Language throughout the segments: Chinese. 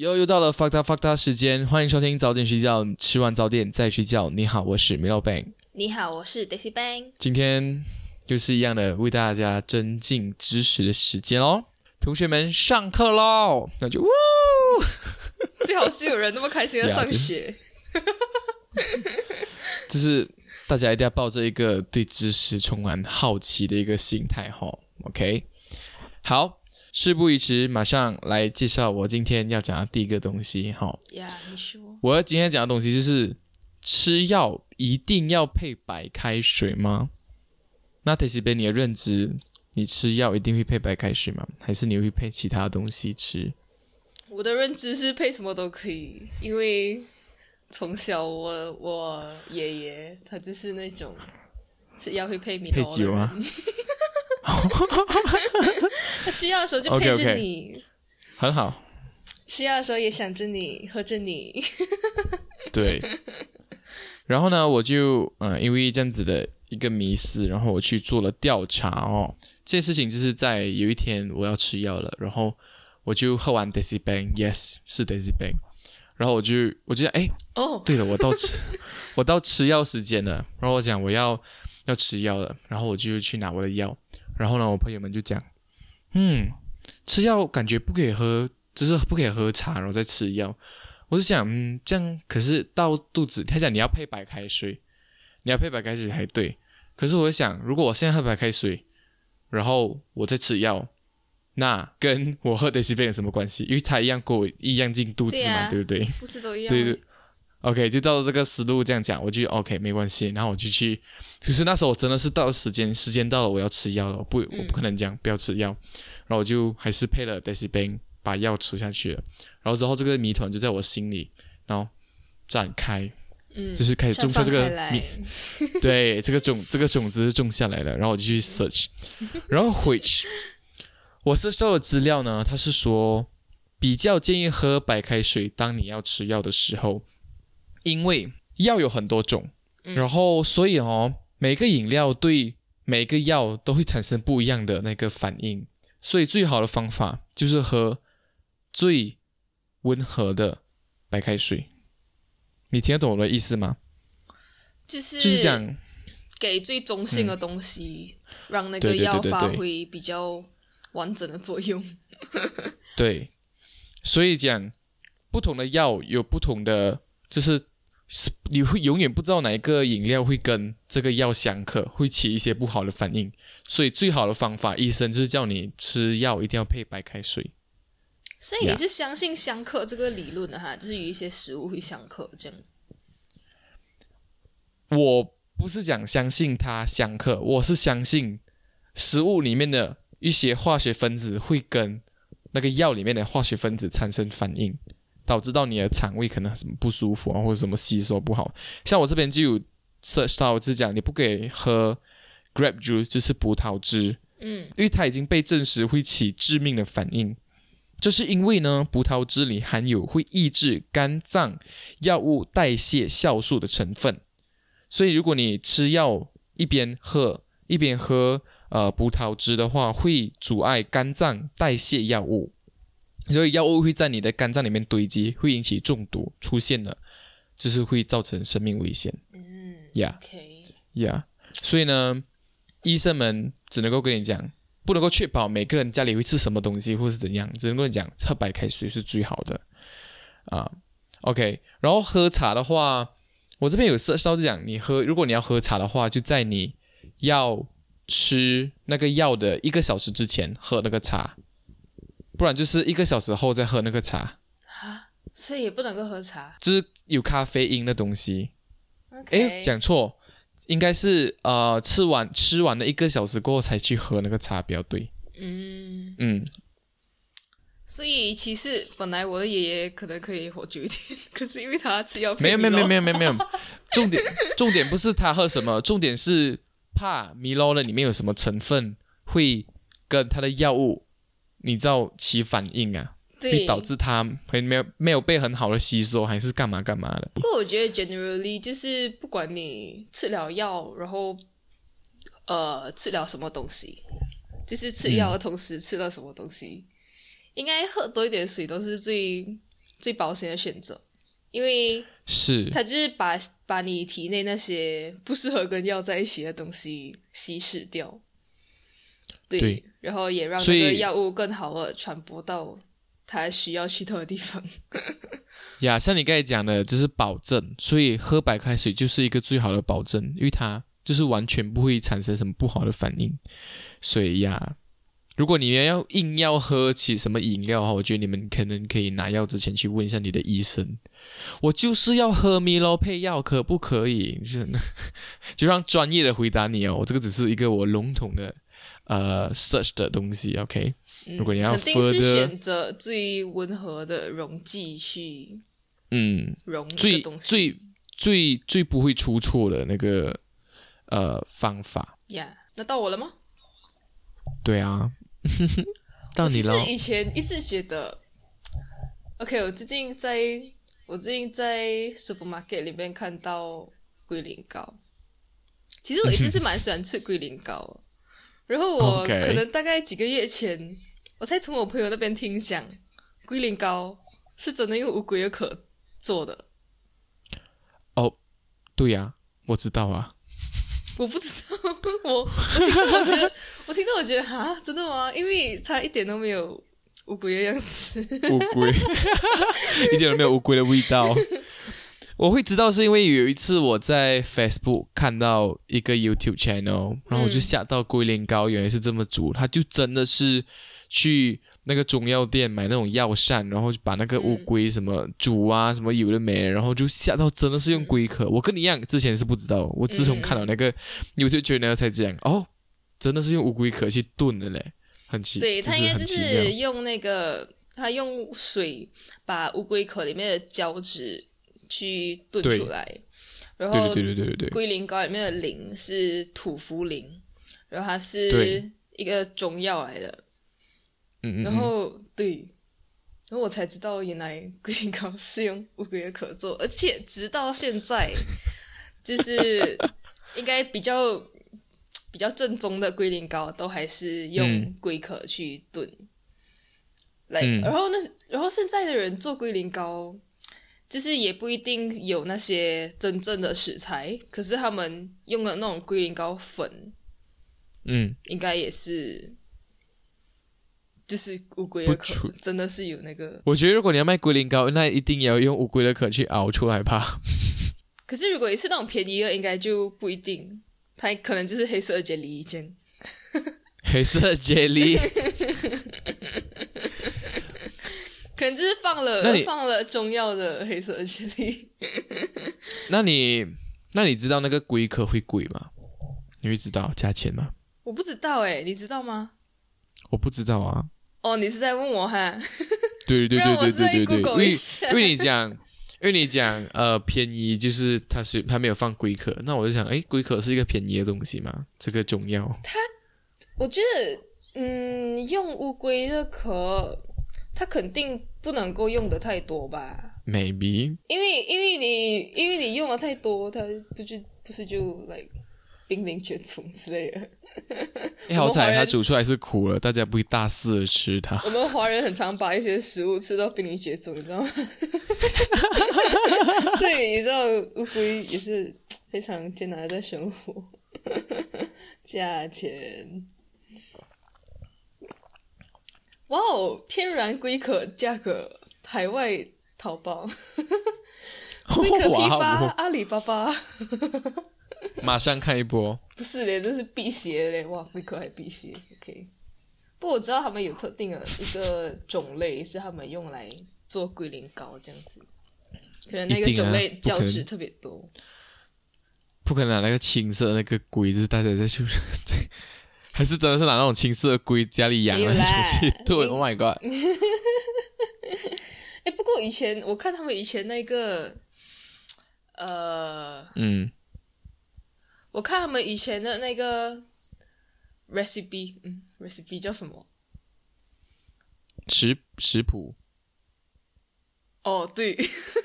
又又到了 fuck 他 fuck 他时间，欢迎收听早点睡觉，吃完早点再睡觉。你好，我是 Milo Bang。你好，我是 Daisy Bang。今天又是一样的为大家增进知识的时间哦，同学们上课喽！那就呜，最好是有人那么开心的上学。就是大家一定要抱着一个对知识充满好奇的一个心态哈。OK，好。事不宜迟，马上来介绍我今天要讲的第一个东西。哈，呀，你说。我今天讲的东西就是吃药一定要配白开水吗？那 t a s 你的认知，你吃药一定会配白开水吗？还是你会配其他东西吃？我的认知是配什么都可以，因为从小我我爷爷他就是那种吃药会配米配酒啊。他需要的时候就陪着你，很好。需要的时候也想着你，喝着你。对。然后呢，我就嗯，因为这样子的一个迷思，然后我去做了调查哦。这件事情就是在有一天我要吃药了，然后我就喝完 Daisy Bang，Yes，是 Daisy Bang。然后我就我就想，哎，哦，对了，我到吃 我到吃药时间了。然后我讲我要要吃药了，然后我就去拿我的药。然后呢，我朋友们就讲，嗯，吃药感觉不可以喝，就是不可以喝茶，然后再吃药。我就想，嗯，这样可是到肚子，他讲你要配白开水，你要配白开水才对。可是我想，如果我现在喝白开水，然后我再吃药，那跟我喝的西贝有什么关系？因为它一样给我一样进肚子嘛，对不对？不是都一样？对对。OK，就照这个思路这样讲，我就 OK 没关系。然后我就去，就是那时候我真的是到了时间，时间到了，我要吃药了，不，我不可能讲不要吃药。然后我就还是配了 Daisy Bang 把药吃下去了。然后之后这个谜团就在我心里，然后展开，嗯，就是开始种下这个谜，对，这个种这个种子种下来了。然后我就去 search，然后 which 我 search 到的资料呢，它是说比较建议喝白开水，当你要吃药的时候。因为药有很多种，然后所以哦，每个饮料对每个药都会产生不一样的那个反应，所以最好的方法就是喝最温和的白开水。你听得懂我的意思吗？就是就是讲给最中性的东西，让那个药发挥比较完整的作用。对，所以讲不同的药有不同的，就是。是你会永远不知道哪一个饮料会跟这个药相克，会起一些不好的反应。所以最好的方法，医生就是叫你吃药一定要配白开水。所以你是相信相克这个理论的哈？就是有一些食物会相克这样。我不是讲相信它相克，我是相信食物里面的一些化学分子会跟那个药里面的化学分子产生反应。导致到你的肠胃可能什么不舒服啊，或者什么吸收不好。像我这边就有 search 到，就是讲你不可以喝 grape juice，就是葡萄汁，嗯，因为它已经被证实会起致命的反应。这是因为呢，葡萄汁里含有会抑制肝脏药物代谢酵素的成分，所以如果你吃药一边喝一边喝呃葡萄汁的话，会阻碍肝脏代谢药物。所以药物会在你的肝脏里面堆积，会引起中毒，出现了，就是会造成生命危险。嗯，Yeah，Yeah，所以呢，医生们只能够跟你讲，不能够确保每个人家里会吃什么东西或是怎样，只能跟你讲喝白开水是最好的。啊，OK，然后喝茶的话，我这边有设烧是讲，你喝如果你要喝茶的话，就在你要吃那个药的一个小时之前喝那个茶。不然就是一个小时后再喝那个茶。啊，所以也不能够喝茶，就是有咖啡因的东西。哎，讲错，应该是呃吃完吃完了一个小时过后才去喝那个茶比较对。嗯。嗯，所以其实本来我的爷爷可能可以活久一点，可是因为他吃药，没有没有没有没有没有没有，重点重点不是他喝什么，重点是怕米洛的里面有什么成分会跟他的药物。你知道起反应啊，会导致它会没有没有被很好的吸收，还是干嘛干嘛的？不过我觉得 generally 就是不管你吃了药，然后呃吃了什么东西，就是吃药的同时吃了什么东西，应该喝多一点水都是最最保险的选择，因为是它就是把把你体内那些不适合跟药在一起的东西稀释掉。对，对然后也让所以那个药物更好的传播到它需要去到的地方。呀，像你刚才讲的，这是保证，所以喝白开水就是一个最好的保证，因为它就是完全不会产生什么不好的反应。所以呀，如果你们要硬要喝起什么饮料的话，我觉得你们可能可以拿药之前去问一下你的医生。我就是要喝米洛配药，可不可以？就 是就让专业的回答你哦。我这个只是一个我笼统的呃 search 的东西，OK？嗯如果你要肯定是选择最温和的溶剂去嗯，溶这最。最最最不会出错的那个呃方法。呀那到我了吗？对啊，到你了我。其实以前一直觉得，OK，我最近在我最近在 supermarket 里面看到龟苓膏，其实我一直是蛮喜欢吃龟苓膏的，然后我可能大概几个月前，我才从我朋友那边听讲，龟苓膏是真的用乌龟的壳做的，哦，对呀、我知道啊。我不知道，我 我听到我觉得我听到我觉得哈，真的吗？因为它一点都没有乌龟的样子。乌龟，一点都没有乌龟的味道。我会知道是因为有一次我在 Facebook 看到一个 YouTube channel，然后我就吓到龟苓膏原来是这么煮，他就真的是去那个中药店买那种药膳，然后就把那个乌龟什么煮啊，什么有的没的，然后就吓到真的是用龟壳。我跟你一样，之前是不知道，我自从看到那个 YouTube channel 才讲，哦，真的是用乌龟壳去炖的嘞，很奇，对，它应该就是用那个，它用水把乌龟壳里面的胶质去炖对。出来，然对后对对对对对。龟苓膏里面的苓是土茯苓，然后它是对。一个中药来的，嗯嗯，然后对，然后我才知道原来龟苓膏是用乌龟的壳做，而且直到现在，就是应该比较比较正宗的龟苓膏都还是用嗯。龟壳去炖。来、嗯。然后那然后现在的人做龟苓膏，就是也不一定有那些真正的食材，可是他们用的那种龟苓膏粉，嗯，应该也是，就是乌龟的壳，真的是有那个。我觉得如果你要卖龟苓膏，那一定也要用乌龟的壳去熬出来吧。可是如果也是那种便宜的，应该就不一定，它可能就是黑色的 jelly 一件。黑色 jelly，可能就是放了放了中药的黑色的 jelly。那你那你知道那个龟壳会贵吗？你会知道价钱吗？我不知道哎，你知道吗？我不知道啊。哦，你是在问我哈？对对对对对对对，因为为你讲，因为你讲呃便宜，就是它是它没有放龟壳，那我就想，哎，龟壳是一个便宜的东西嘛？这个中药，它我觉得，嗯，用乌龟的壳，它肯定不能够用的太多吧？maybe 因为因为你因为你用的太多，它不就不是就 like 濒临绝种之类的。哎，好彩它煮出来是苦了，大家不会大肆的吃它。我们华人很常把一些食物吃到濒临绝种，你知道吗？所以你知道乌龟也是非常艰难的在生活。价钱，哇哦！天然龟壳价格海外淘宝，龟壳批发阿里巴巴，马上看一波。不是嘞，这是辟邪嘞！哇，龟壳还辟邪，OK。不过我知道他们有特定的一个种类是他们用来做龟苓膏这样子，可能那个种类胶质特别多。不可能拿那个青色那个龟，就是大家在去在，还是真的是拿那种青色的龟家里养了没有啦出去炖？Oh my god！哎，不过以前我看他们以前那个，呃，嗯，我看他们以前的那个 recipe，嗯，recipe 叫什么？食食谱哦，对，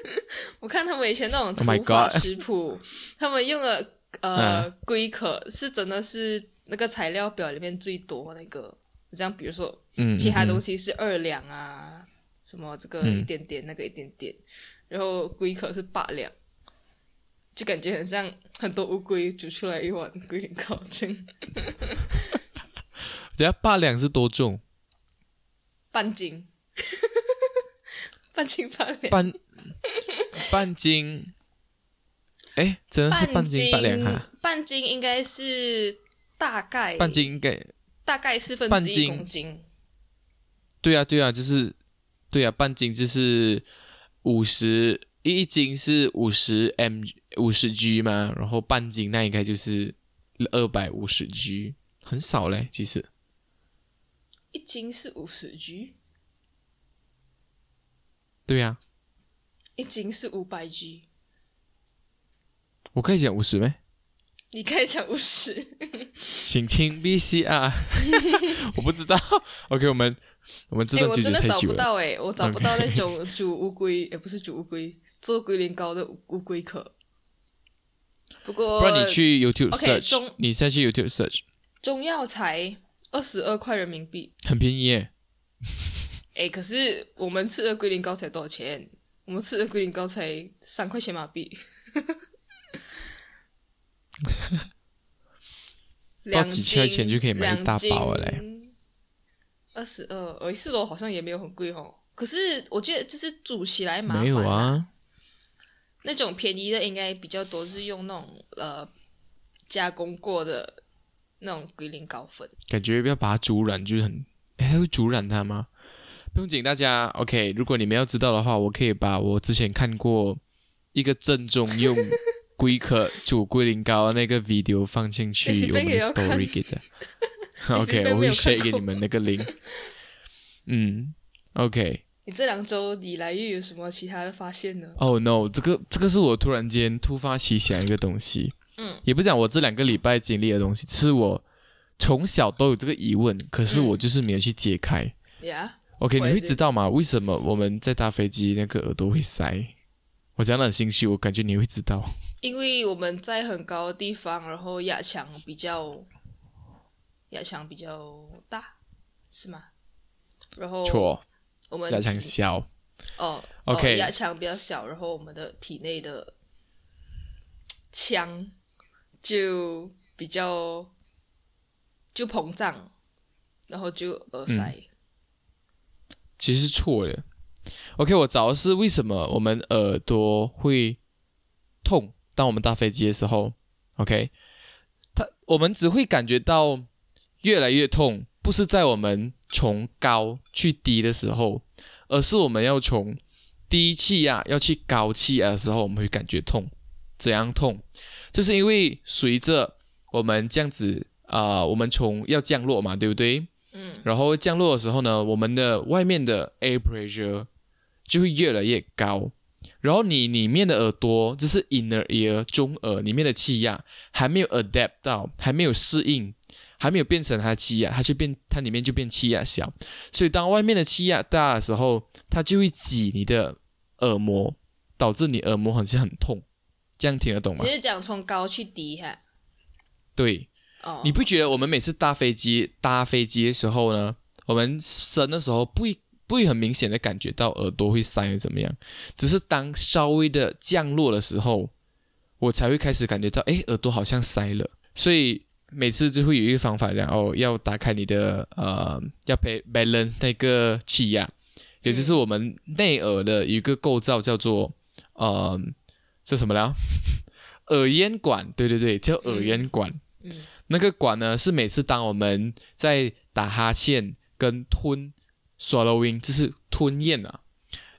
我看他们以前那种 Oh 法 God 食谱，他们用的呃龟壳是真的是那个材料表里面最多那个，像比如说嗯，其他嗯东西是二两啊，什么这个嗯一点点，那个一点点，然后龟壳是八两，就感觉很像很多乌龟煮出来一碗龟苓膏这样，等下八两是多重？半斤，半斤八两，半半斤？哎，真的是半斤八两哈？半斤应该是大概半斤应该。大概四分之一公斤，对啊，对啊，就是对啊，半斤就是五十一斤是五十 m 五十 g 嘛，然后半斤那应该就是二百五十 g，很少嘞，其实。一斤是五十 G，对啊，一斤是五百 G，我可以讲五十咩？你可以讲五十。请听 VCR，我不知道。OK，我们我们这哎、段结局我真的找。不到哎、我找不到那种煮乌龟，也 不是煮乌龟，做龟苓膏的乌龟壳。不过，不然你去 YouTube search，、中你再去 YouTube search，中药材二十二块人民币。很便宜耶。哎，可是我们吃的龟苓膏才多少钱？我们吃的龟苓膏才三块钱马币。两几千块钱就可以买一大包了嘞嘞。二十二，呃，四楼好像也没有很贵哦。可是我觉得就是煮起来麻烦、没有啊，那种便宜的应该比较多，是用那种呃加工过的那种龟苓膏粉。感觉要把它煮软，就是很，哎，它会煮软它吗？不用紧，大家 OK。如果你们要知道的话，我可以把我之前看过一个正宗用龟壳煮龟苓膏那个 video 放进去我们 story 给的。OK，我会 share 给你们那个 link。嗯，OK。你这两周以来又有什么其他的发现呢？Oh no，这个这个是我突然间突发奇想一个东西，嗯，也不讲我这两个礼拜经历的东西，是我从小都有这个疑问，可是我就是没有去解开。呀、OK，你会知道吗？为什么我们在搭飞机那个耳朵会塞？我讲的很心虚，我感觉你会知道。因为我们在很高的地方，然后压强比较压强比较大，是吗？然后错，我们压强小。哦 OK 哦压强比较小，然后我们的体内的腔就比较就膨胀，然后就耳塞。其实是错的。OK，我找的是为什么我们耳朵会痛，当我们搭飞机的时候。OK，它我们只会感觉到越来越痛，不是在我们从高去低的时候，而是我们要从低气压要去高气压的时候，我们会感觉痛。怎样痛？就是因为随着我们这样子啊、呃我们从要降落嘛，对不对？嗯然后降落的时候呢，我们的外面的 air pressure 就会越来越高，然后你里面的耳朵，就是 inner ear 中耳里面的气压还没有 adapt 到，还没有适应，还没有变成它的气压，它就变它里面就变气压小，所以当外面的气压大的时候，它就会挤你的耳膜，导致你耳膜好像很痛，这样听得懂吗你？是讲从高去低哈？对，哦，你不觉得我们每次搭飞机搭飞机的时候呢，我们升的时候不会不会很明显的感觉到耳朵会塞怎么样？只是当稍微的降落的时候，我才会开始感觉到，哎，耳朵好像塞了。所以每次就会有一个方法，然后要打开你的呃，要 ba- balance 那个气压，也就是我们内耳的一个构造叫做呃，这什么了？耳咽管，对对对，叫耳咽管。嗯那个管呢，是每次当我们在打哈欠跟吞 swallowing，就是吞咽啊，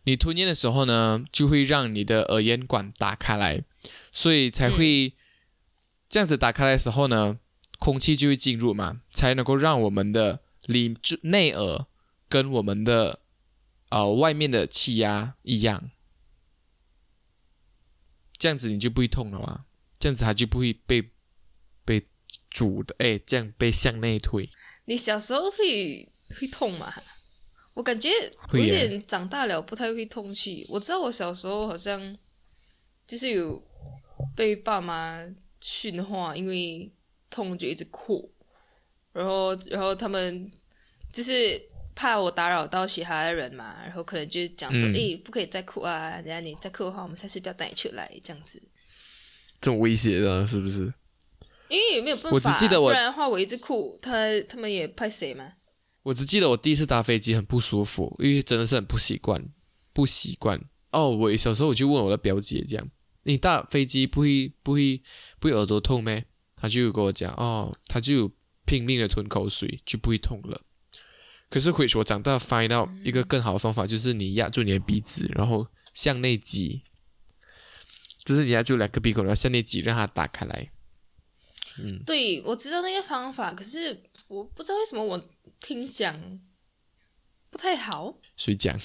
你吞咽的时候呢，就会让你的耳咽管打开来，所以才会这样子打开来的时候呢，空气就会进入嘛，才能够让我们的里内耳跟我们的呃外面的气压一样，这样子你就不会痛了嘛，这样子它就不会被被煮的，哎，这样被向内推。你小时候会会痛吗？我感觉我有点长大了不太会痛气。我知道我小时候好像就是有被爸妈训话，因为痛就一直哭，然后然后他们就是怕我打扰到其他的人嘛，然后可能就讲说，嗯诶，不可以再哭啊，等下你再哭的话，我们下次不要带你出来，这样子。这种威胁的，是不是？因为也没有办法，我只记得我不然的话我一直哭，他他们也派谁嘛？我只记得我第一次搭飞机很不舒服，因为真的是很不习惯，不习惯。哦，我小时候我就问我的表姐这样，你搭飞机不会不会不会耳朵痛咩？她就跟我讲，哦，她就拼命的吞口水，就不会痛了。可是回我长大 find out 一个更好的方法，就是你压住你的鼻子，然后向内挤，就是你压住两个鼻孔，然后向内挤，让它打开来。嗯，对，我知道那个方法，可是我不知道为什么我听讲不太好。谁讲？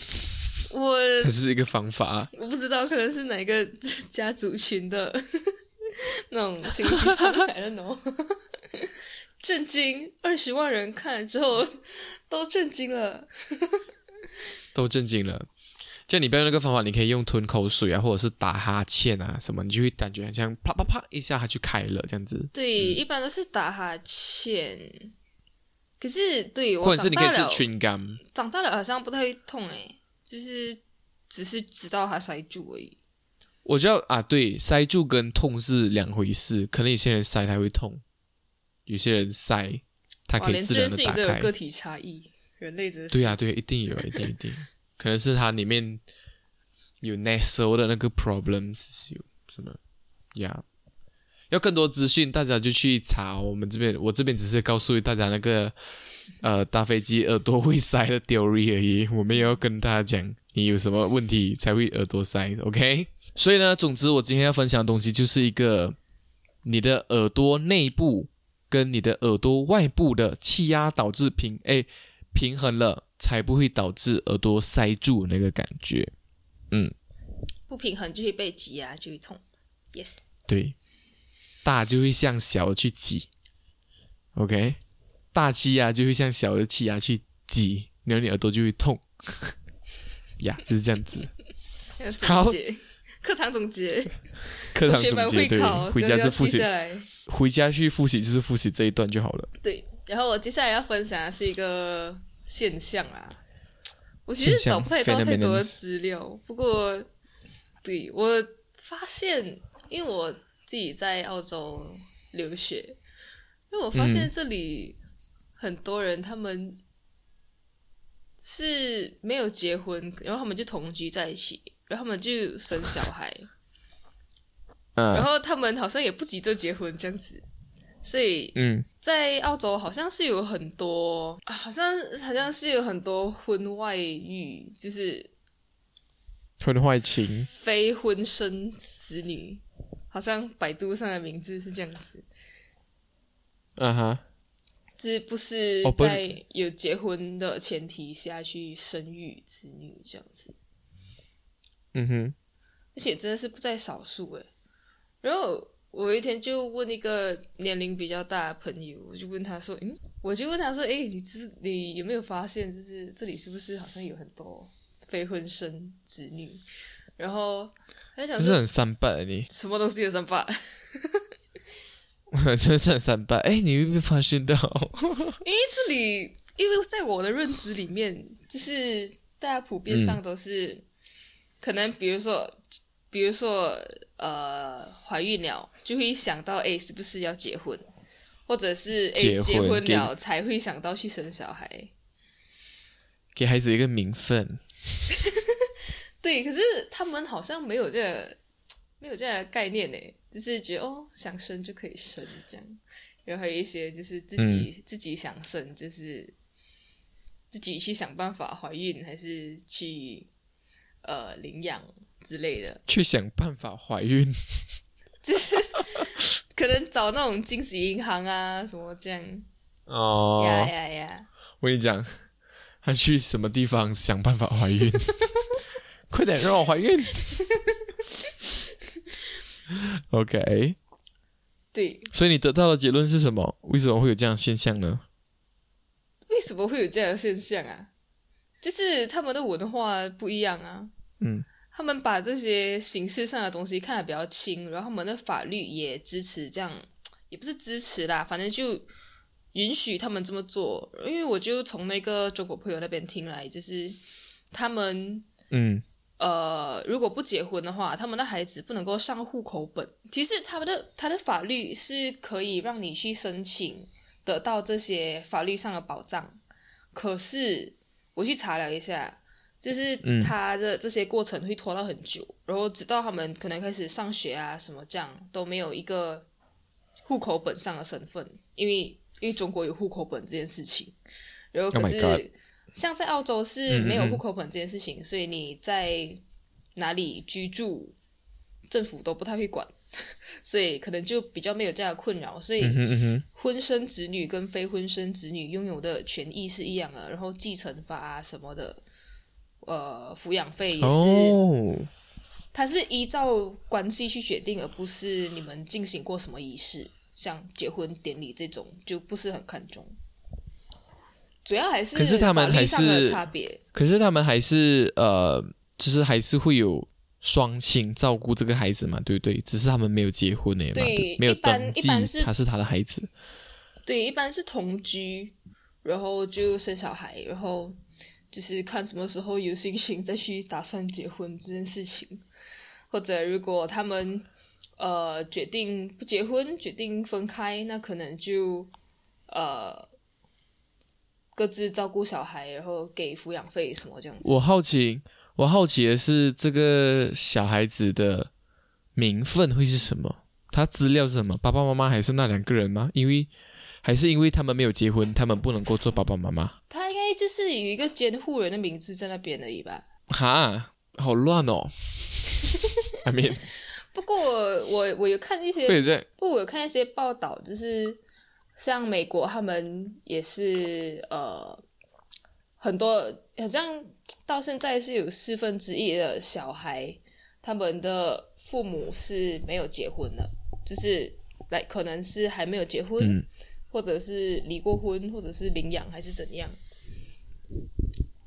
我它是一个方法。我不知道，可能是哪个 家族群的 那种心机敞开了呢？震惊！二十万人看了之后都震惊了。都震惊了。就你不要用那个方法，你可以用吞口水啊，或者是打哈欠啊什么，你就会感觉好像啪啪啪一下它就开了这样子。对，一般都是打哈欠。可是对我或者是你可以吃长大了，长大了好像不太会痛诶，就是只是知道它塞住而已。我知道啊，对，塞住跟痛是两回事。可能有些人塞它会痛，有些人塞它，可以自然的打开。都有个体差异，人类真的是对啊，对啊，一定有，一定一定，可能是它里面有 nasal 的那个 problems 有什么呀要更多资讯，大家就去查我们这边，我这边只是告诉大家那个呃搭飞机耳朵会塞的 theory 而已，我们也要跟大家讲你有什么问题才会耳朵塞，OK？所以呢，总之我今天要分享的东西就是一个你的耳朵内部跟你的耳朵外部的气压导致平诶平衡了，才不会导致耳朵塞住那个感觉。嗯，不平衡就会被挤压，就会痛。Yes，对，大就会向小的去挤，OK，大气压就会向小的气压去挤，然后你耳朵就会痛。呀，就是这样子。好，课堂总结，课堂总结对，，回家就复习。回家去复习就是复习这一段就好了。对，然后我接下来要分享的是一个现象啦。我其实现象找不太到太多的资料，不过对我发现，因为我自己在澳洲留学，因为我发现这里很多人他们是没有结婚，然后他们就同居在一起，然后他们就生小孩，然嗯后他们好像也不急着结婚这样子，所以嗯，在澳洲好像是有很多，啊好像好像是有很多婚外遇，就是婚外情，非婚生子女，好像百度上的名字是这样子，啊哈，就是不是在有结婚的前提下去生育子女这样子，嗯哼，而且真的是不在少数诶。然后我有一天就问一个年龄比较大的朋友，我就问他说：“嗯，我就问他说，诶，你知不你有没有发现，就是这里是不是好像有很多非婚生子女？”然后他就讲说这是很三八的你，什么东西有三八，真的是很三八。哎，你有没有发现到？因为这里，因为在我的认知里面，就是大家普遍上都是、可能，比如说，比如说，呃，怀孕了就会想到，哎，是不是要结婚，或者是哎结婚婚给了才会想到去生小孩。给孩子一个名分，对，可是他们好像没有这个没有这样的概念呢，就是觉得哦，想生就可以生这样，然后还有一些就是自己、自己想生，就是自己去想办法怀孕，还是去呃领养之类的，去想办法怀孕。就是可能找那种精子银行啊什么这样，哦，呀呀呀，我跟你讲，他去什么地方想办法怀孕？快点让我怀孕！OK，对，所以你得到的结论是什么？为什么会有这样的现象呢？为什么会有这样的现象啊？就是他们的文化不一样啊。嗯，他们把这些形式上的东西看得比较轻，然后他们的法律也支持这样，也不是支持啦，反正就允许他们这么做，因为我就从那个中国朋友那边听来，就是他们嗯呃，如果不结婚的话，他们的孩子不能够上户口本。其实他们的他的法律是可以让你去申请得到这些法律上的保障，可是我去查了一下，就是他的这些过程会拖到很久，然后直到他们可能开始上学啊什么这样都没有一个户口本上的身份，因为因为中国有户口本这件事情，然后可 Oh 是。像在澳洲是没有户口本这件事情，所以你在哪里居住，政府都不太会管，所以可能就比较没有这样的困扰。所以嗯哼嗯哼，婚生子女跟非婚生子女拥有的权益是一样的，然后继承法啊什么的，呃，抚养费也是，哦，它是依照关系去决定，而不是你们进行过什么仪式，像结婚典礼这种就不是很看重。主要还是可是他们还是差别。可是他们还是呃，就是还是会有双亲照顾这个孩子嘛，对不对？只是他们没有结婚而已嘛，对没有登记他是他的孩子。对，一般是同居，然后就生小孩，然后就是看什么时候有心情再去打算结婚这件事情，或者如果他们呃决定不结婚，决定分开，那可能就呃各自照顾小孩，然后给抚养费什么这样子。我好奇，我好奇的是这个小孩子的名分会是什么？他资料是什么？爸爸妈妈还是那两个人吗？因为还是因为他们没有结婚，他们不能够做爸爸妈妈。他应该就是有一个监护人的名字在那边而已吧。哈，好乱哦。I mean，不过我我有看一些 不，我有看一些报道，就是像美国，他们也是呃很多，好像到现在是有四分之一的小孩，他们的父母是没有结婚的，就是来可能是还没有结婚，嗯或者是离过婚，或者是领养还是怎样。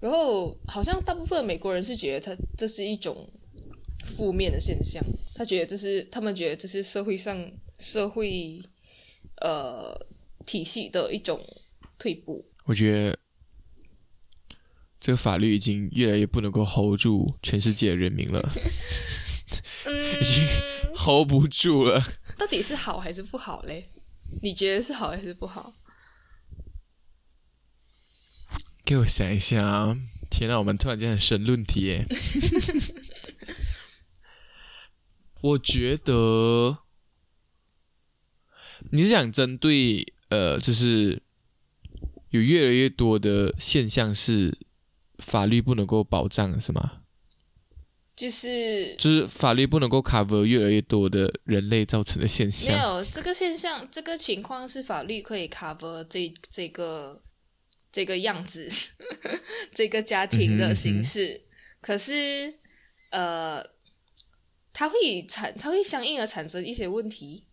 然后好像大部分美国人是觉得他这是一种负面的现象，他觉得这是他们觉得这是社会上社会呃体系的一种退步。我觉得这个法律已经越来越不能够 hold 住全世界的人民了，嗯已经 hold 不住了。到底是好还是不好嘞？你觉得是好还是不好？给我想一下啊！天哪，我们突然间很深论题耶。我觉得你是想针对呃，就是有越来越多的现象是法律不能够保障，是吗？就是就是法律不能够 cover 越来越多的人类造成的现象没。有这个现象，这个情况是法律可以 cover 这这个这个样子，这个家庭的形式。可是，呃，它会产，它会相应的产生一些问题，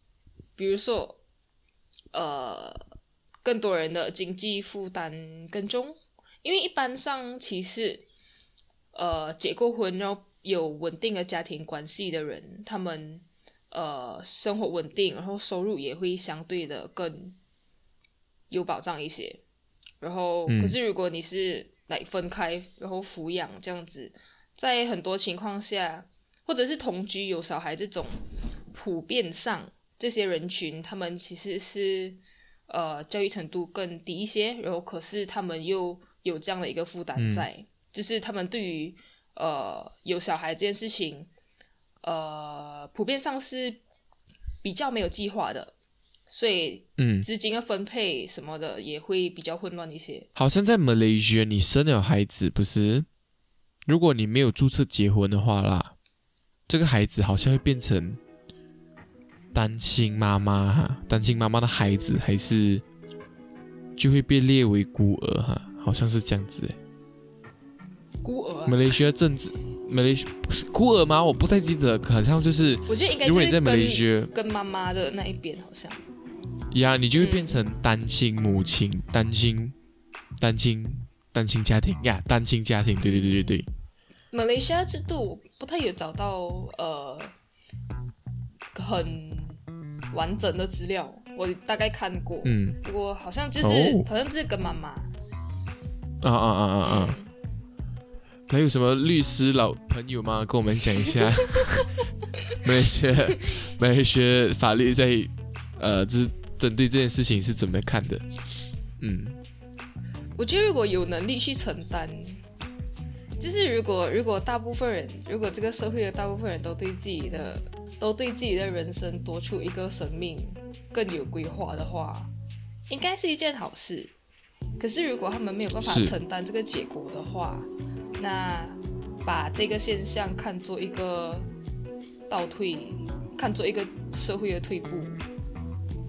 比如说，呃，更多人的经济负担更重，因为一般上其实，呃，结过婚然后有稳定的家庭关系的人，他们呃生活稳定，然后收入也会相对的更有保障一些。然后，嗯可是如果你是来分开，然后抚养这样子，在很多情况下，或者是同居有小孩这种，普遍上这些人群，他们其实是呃教育程度更低一些，然后可是他们又有这样的一个负担在，就是他们对于呃有小孩这件事情，呃普遍上是比较没有计划的，所以嗯，资金的分配什么的也会比较混乱一些。好像在 Malaysia，你生了孩子不是？如果你没有注册结婚的话啦，这个孩子好像会变成单亲妈妈哈，单亲妈妈的孩子还是就会被列为孤儿哈，好像是这样子诶。孤儿啊、马来西亚政治，马来西不是孤儿吗？我不太记得，好像就是我觉得应该如果你在就是跟马来西亚跟妈妈的那一边好像。呀，你就会变成单亲母亲、单亲、单亲、单亲家庭呀，单亲家庭，对对对对对。马来西亚制度不太有找到呃很完整的资料，我大概看过，嗯，不过好像就是、哦。好像就是跟妈妈，啊啊啊啊啊！嗯。还有什么律师老朋友吗？跟我们讲一下，马来西亚马来西亚法律在呃，就是针对这件事情是怎么看的？嗯。我觉得如果有能力去承担，就是如果如果大部分人，如果这个社会的大部分人都对自己的都对自己的人生多出一个生命更有规划的话，应该是一件好事。可是如果他们没有办法承担这个结果的话，那把这个现象看作一个倒退，看作一个社会的退步，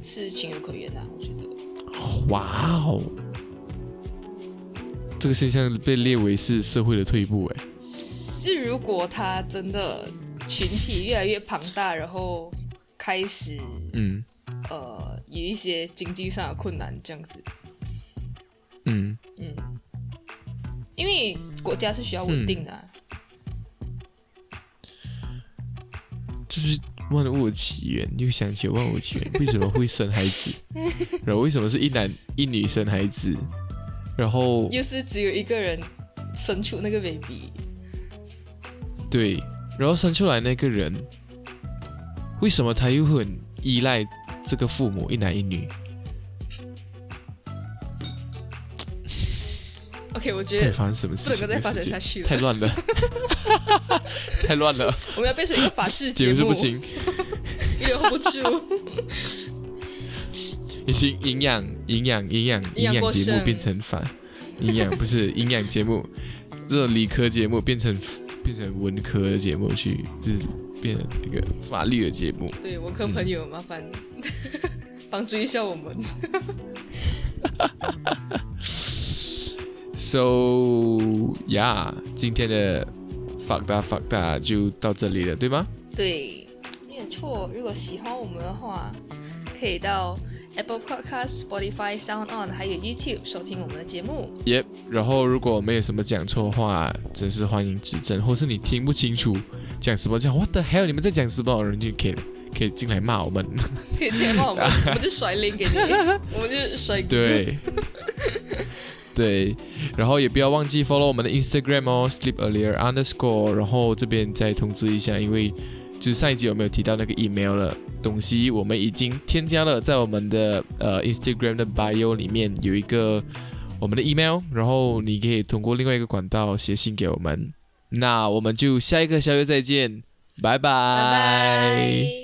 是情有可原的、我觉得。哇哦，这个现象被列为是社会的退步，哎，就是如果他真的群体越来越庞大，然后开始嗯。呃有一些经济上的困难这样子，嗯，嗯，因为国家是需要稳定的啊、就是万物的起源，又想起万物起源为什么会生孩子，然后为什么是一男一女生孩子，然后又是只有一个人生出那个 baby，对，然后生出来那个人，为什么他又会很依赖这个父母一男一女？OK，我觉得发生什么事情？不能再发展下去了，太乱了，太乱了，我们要变成一个法治节节目，目是不行。一点 hold 不住。已经营养营养营养营养节目变成反营养不是营养节目，这种理科节目变成变成文科的节目去，就是变成一个法律的节目。对，文科朋友，麻烦 帮助一下我们。So yeah，今天的法大法大就到这里了，对吗？对，没有错。如果喜欢我们的话，可以到 Apple Podcast、Spotify、Sound On 还有 YouTube 收听我们的节目。耶、然后如果没有什么讲错话，真是欢迎指正，或是你听不清楚讲什么讲 What the hell，你们在讲什么，人就可以可以进来骂我们。可以进来骂我们，我们就甩 link 给你，我们就甩。对，对，然后也不要忘记 follow 我们的 Instagram 哦，sleep earlier underscore。然后这边再通知一下，因为就是上一集有没有提到那个 email 了东西，我们已经添加了，在我们的呃 Instagram 的 bio 里面有一个我们的 email，然后你可以通过另外一个管道写信给我们。那我们就下一个宵夜再见，拜拜。